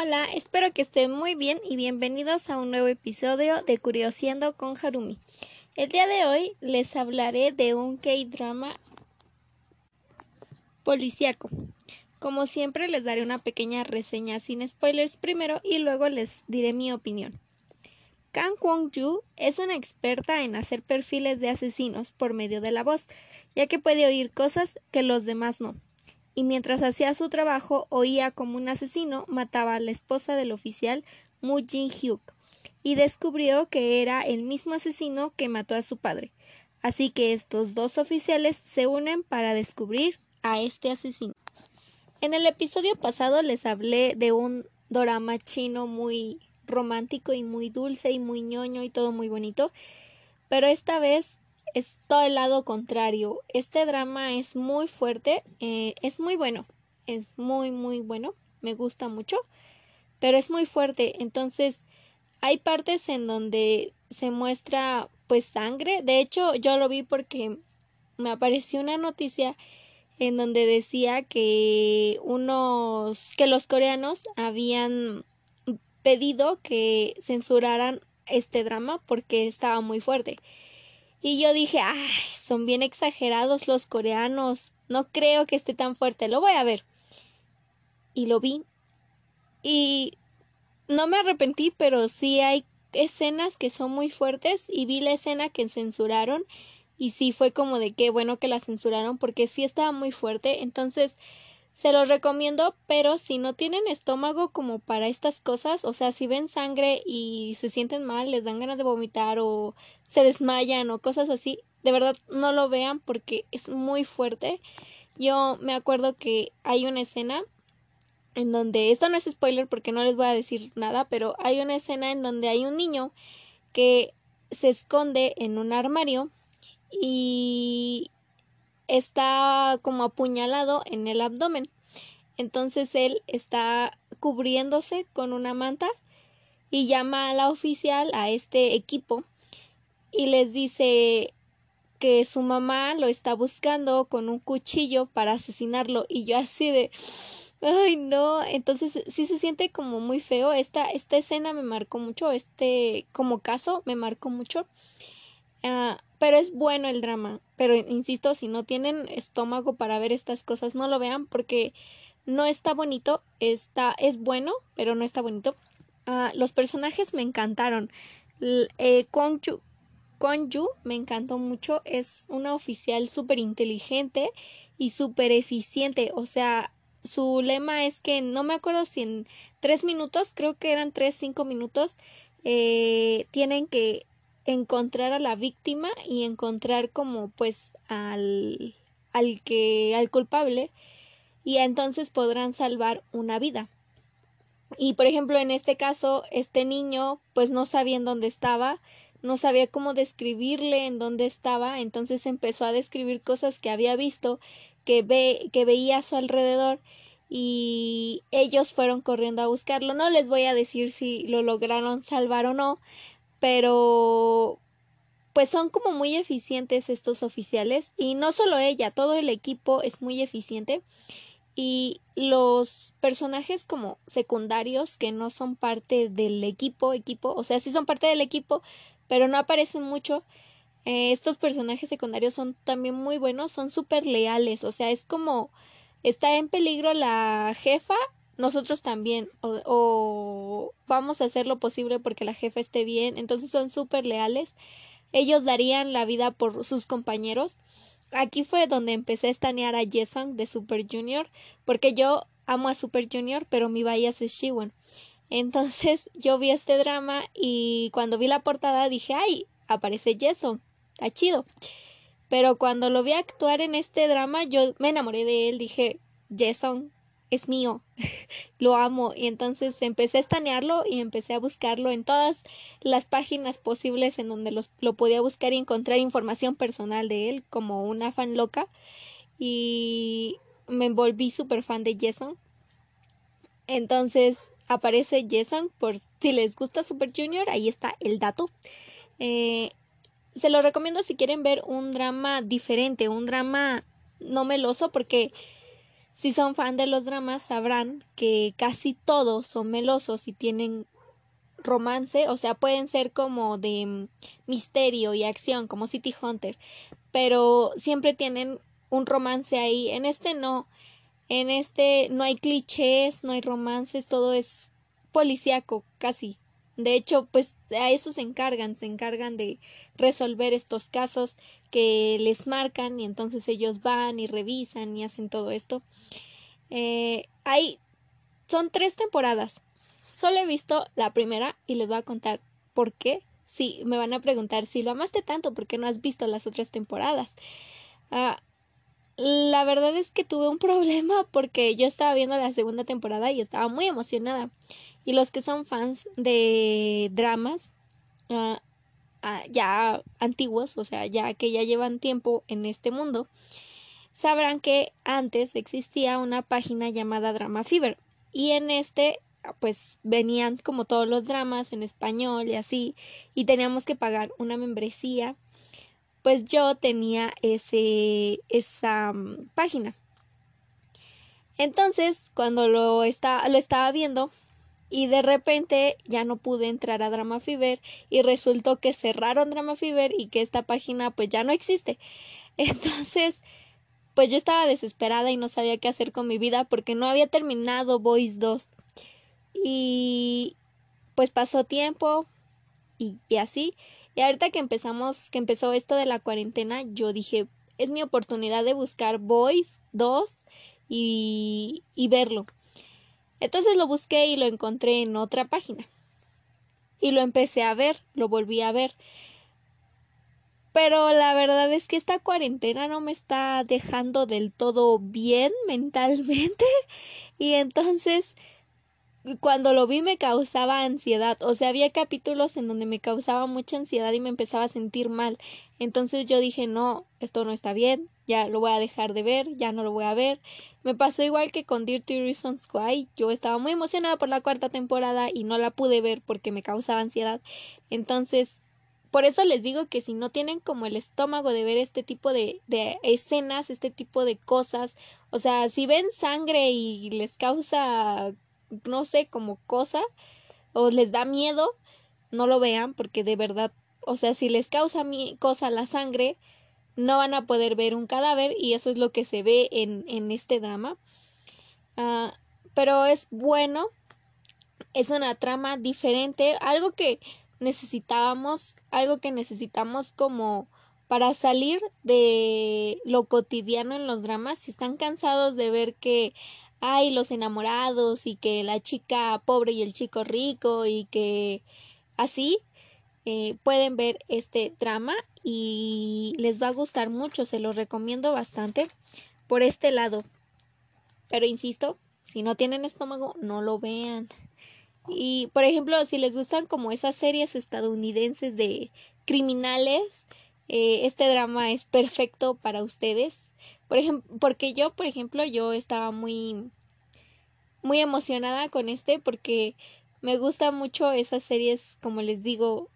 Hola, espero que estén muy bien y bienvenidos a un nuevo episodio de Curiosiendo con Harumi. El día de hoy les hablaré de un K-drama policíaco. Como siempre les daré una pequeña reseña sin spoilers primero y luego les diré mi opinión. Kang Kwong-ju es una experta en hacer perfiles de asesinos por medio de la voz, ya que puede oír cosas que los demás no. Y mientras hacía su trabajo, oía como un asesino mataba a la esposa del oficial Mu Jin-hyuk y descubrió que era el mismo asesino que mató a su padre. Así que estos dos oficiales se unen para descubrir a este asesino. En el episodio pasado les hablé de un drama chino muy romántico y muy dulce y muy ñoño y todo muy bonito. Pero esta vez es todo el lado contrario. Este drama es muy fuerte, eh, es muy bueno, es muy muy bueno, me gusta mucho, pero es muy fuerte. Entonces hay partes en donde se muestra pues sangre. De hecho yo lo vi porque me apareció una noticia en donde decía que unos que los coreanos habían pedido que censuraran este drama porque estaba muy fuerte. Y yo dije, ay, son bien exagerados los coreanos. No creo que esté tan fuerte. Lo voy a ver. Y lo vi. Y no me arrepentí, pero sí hay escenas que son muy fuertes. Y vi la escena que censuraron. Y sí fue como de qué bueno que la censuraron porque sí estaba muy fuerte. Entonces, se los recomiendo, pero si no tienen estómago como para estas cosas, o sea, si ven sangre y se sienten mal, les dan ganas de vomitar o se desmayan o cosas así, de verdad no lo vean porque es muy fuerte. Yo me acuerdo que hay una escena en donde, esto no es spoiler porque no les voy a decir nada, pero hay una escena en donde hay un niño que se esconde en un armario y está como apuñalado en el abdomen. Entonces él está cubriéndose con una manta y llama a la oficial a este equipo y les dice que su mamá lo está buscando con un cuchillo para asesinarlo. Y yo así de ay no entonces sí se siente como muy feo. Esta esta escena me marcó mucho este como caso me marcó mucho Ah, pero es bueno el drama. Pero insisto, si no tienen estómago para ver estas cosas, no lo vean porque no está bonito. Está, es bueno, pero no está bonito. Ah, los personajes me encantaron. eh, Yu me encantó mucho. Es una oficial súper inteligente y súper eficiente. O sea, su lema es que no me acuerdo si en tres minutos, creo que eran tres, cinco minutos, eh, tienen que encontrar a la víctima y encontrar como pues al, al que al culpable y entonces podrán salvar una vida. Y por ejemplo, en este caso, este niño pues no sabía en dónde estaba, no sabía cómo describirle en dónde estaba, entonces empezó a describir cosas que había visto, que ve que veía a su alrededor y ellos fueron corriendo a buscarlo. No les voy a decir si lo lograron salvar o no, pero pues son como muy eficientes estos oficiales y no solo ella, todo el equipo es muy eficiente y los personajes como secundarios que no son parte del equipo, equipo, o sea, sí son parte del equipo, pero no aparecen mucho. Eh, estos personajes secundarios son también muy buenos, son súper leales, o sea, es como está en peligro la jefa nosotros también o, vamos a hacer lo posible porque la jefa esté bien, entonces son súper leales, ellos darían la vida por sus compañeros. Aquí fue donde empecé a estanear a Jesong de Super Junior, porque yo amo a Super Junior, pero mi bias es Shiwon. Entonces yo vi este drama y cuando vi la portada dije, ay, aparece Jason, está chido. Pero cuando lo vi actuar en este drama, yo me enamoré de él, dije, Jason, es mío, lo amo. Y entonces empecé a estanearlo y empecé a buscarlo en todas las páginas posibles en donde los, lo podía buscar y encontrar información personal de él como una fan loca. Y me volví súper fan de Jason. Entonces aparece Jason por si les gusta Super Junior, ahí está el dato. Eh, se lo recomiendo si quieren ver un drama diferente, un drama no meloso, porque si son fan de los dramas sabrán que casi todos son melosos y tienen romance, o sea, pueden ser como de mm, misterio y acción, como City Hunter, pero siempre tienen un romance ahí. En este no. En este no hay clichés, no hay romances, todo es policíaco, casi. De hecho, pues a eso se encargan, se encargan de resolver estos casos que les marcan y entonces ellos van y revisan y hacen todo esto. Eh, hay, son tres temporadas. Solo he visto la primera y les voy a contar por qué. Sí, me van a preguntar si lo amaste tanto, ¿por qué no has visto las otras temporadas? Ah, la verdad es que tuve un problema porque yo estaba viendo la segunda temporada y estaba muy emocionada. Y los que son fans de dramas ah, ah, ya antiguos, o sea, ya que ya llevan tiempo en este mundo, sabrán que antes existía una página llamada Drama Fever. Y en este pues venían como todos los dramas en español y así y teníamos que pagar una membresía pues yo tenía ese, esa mm, página. Entonces, cuando lo, lo estaba viendo y de repente ya no pude entrar a Drama Fever y resultó que cerraron Drama Fever y que esta página pues ya no existe. Entonces, pues yo estaba desesperada y no sabía qué hacer con mi vida porque no había terminado Voice 2. Y pues pasó tiempo y, y así. Y ahorita que empezamos, que empezó esto de la cuarentena, yo dije, es mi oportunidad de buscar Voice 2 y, y verlo. Entonces lo busqué y lo encontré en otra página. Y lo empecé a ver, lo volví a ver. Pero la verdad es que esta cuarentena no me está dejando del todo bien mentalmente. Y entonces cuando lo vi me causaba ansiedad, o sea, había capítulos en donde me causaba mucha ansiedad y me empezaba a sentir mal. Entonces yo dije, no, esto no está bien, ya lo voy a dejar de ver, ya no lo voy a ver. Me pasó igual que con Dirty Reasons Why, yo estaba muy emocionada por la cuarta temporada y no la pude ver porque me causaba ansiedad. Entonces, por eso les digo que si no tienen como el estómago de ver este tipo de, de escenas, este tipo de cosas, o sea, si ven sangre y les causa no sé, como cosa o les da miedo, no lo vean porque de verdad, o sea, si les causa mi cosa la sangre, no van a poder ver un cadáver y eso es lo que se ve en, en este drama. Ah, pero es bueno, es una trama diferente, algo que necesitábamos, algo que necesitamos como para salir de lo cotidiano en los dramas, si están cansados de ver que hay los enamorados y que la chica pobre y el chico rico y que así eh, pueden ver este drama y les va a gustar mucho, se los recomiendo bastante por este lado. Pero insisto, si no tienen estómago, no lo vean. Y por ejemplo, si les gustan como esas series estadounidenses de criminales, eh, este drama es perfecto para ustedes. Por ejemplo, porque yo, por ejemplo, yo estaba muy, muy emocionada con este porque me gustan mucho esas series, como les digo,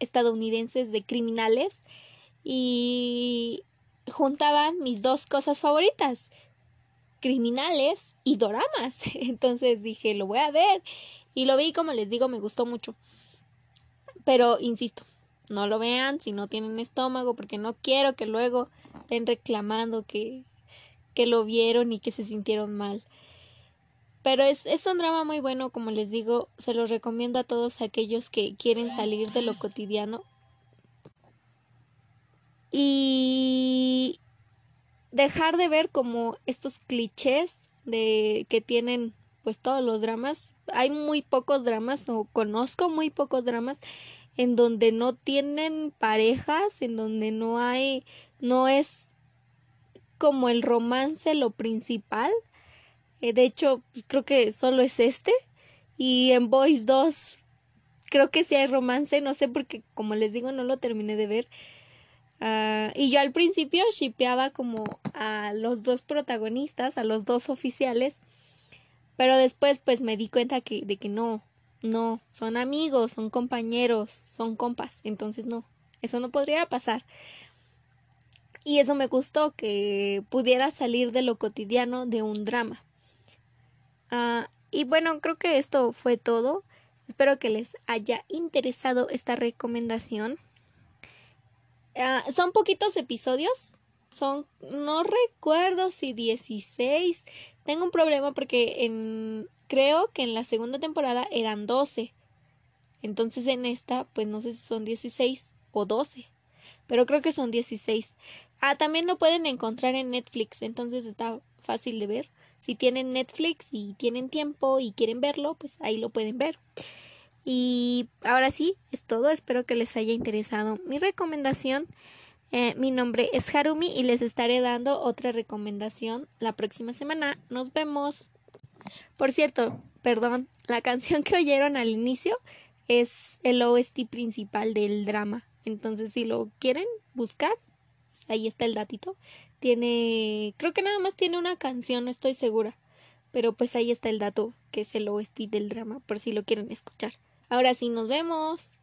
estadounidenses de criminales y juntaban mis dos cosas favoritas, criminales y doramas. Entonces dije, lo voy a ver y lo vi, como les digo, me gustó mucho. Pero, insisto, no lo vean si no tienen estómago, porque no quiero que luego estén reclamando que, que lo vieron y que se sintieron mal. Pero es, es un drama muy bueno, como les digo, se los recomiendo a todos aquellos que quieren salir de lo cotidiano. Y dejar de ver como estos clichés de que tienen pues todos los dramas. Hay muy pocos dramas o conozco muy pocos dramas en donde no tienen parejas, en donde no hay, no es como el romance lo principal. Eh, de hecho, pues, creo que solo es este. Y en Boys 2 creo que sí hay romance, no sé porque como les digo no lo terminé de ver. Ah, y yo al principio shipeaba como a los dos protagonistas, a los dos oficiales, pero después pues me di cuenta de que no, no, son amigos, son compañeros, son compas, entonces no, eso no podría pasar. Y eso me gustó, que pudiera salir de lo cotidiano de un drama. Ah, y bueno, creo que esto fue todo. Espero que les haya interesado esta recomendación. Ah, son poquitos episodios. Son, no recuerdo si 16. Tengo un problema porque en, creo que en la segunda temporada eran 12. Entonces en esta, pues no sé si son 16 o 12. Pero creo que son 16. Ah, también lo pueden encontrar en Netflix. Entonces está fácil de ver. Si tienen Netflix y tienen tiempo y quieren verlo, pues ahí lo pueden ver. Y ahora sí, es todo. Espero que les haya interesado mi recomendación. Eh, mi nombre es Harumi y les estaré dando otra recomendación la próxima semana. Nos vemos. Por cierto, perdón, la canción que oyeron al inicio es el OST principal del drama. Entonces, si lo quieren buscar, pues ahí está el datito. Tiene, creo que nada más tiene una canción, no estoy segura. Pero pues ahí está el dato, que es el OST del drama, por si lo quieren escuchar. Ahora sí, nos vemos.